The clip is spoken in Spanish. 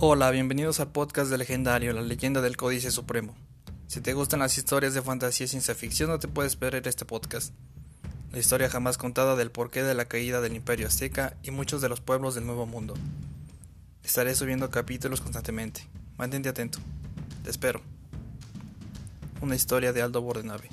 Hola, bienvenidos al podcast de Legendario, la leyenda del Códice Supremo. Si te gustan las historias de fantasía y ciencia ficción, no te puedes perder este podcast. La historia jamás contada del porqué de la caída del Imperio Azteca y muchos de los pueblos del Nuevo Mundo. Estaré subiendo capítulos constantemente. Mantente atento. Te espero. Una historia de Aldo Bordenave.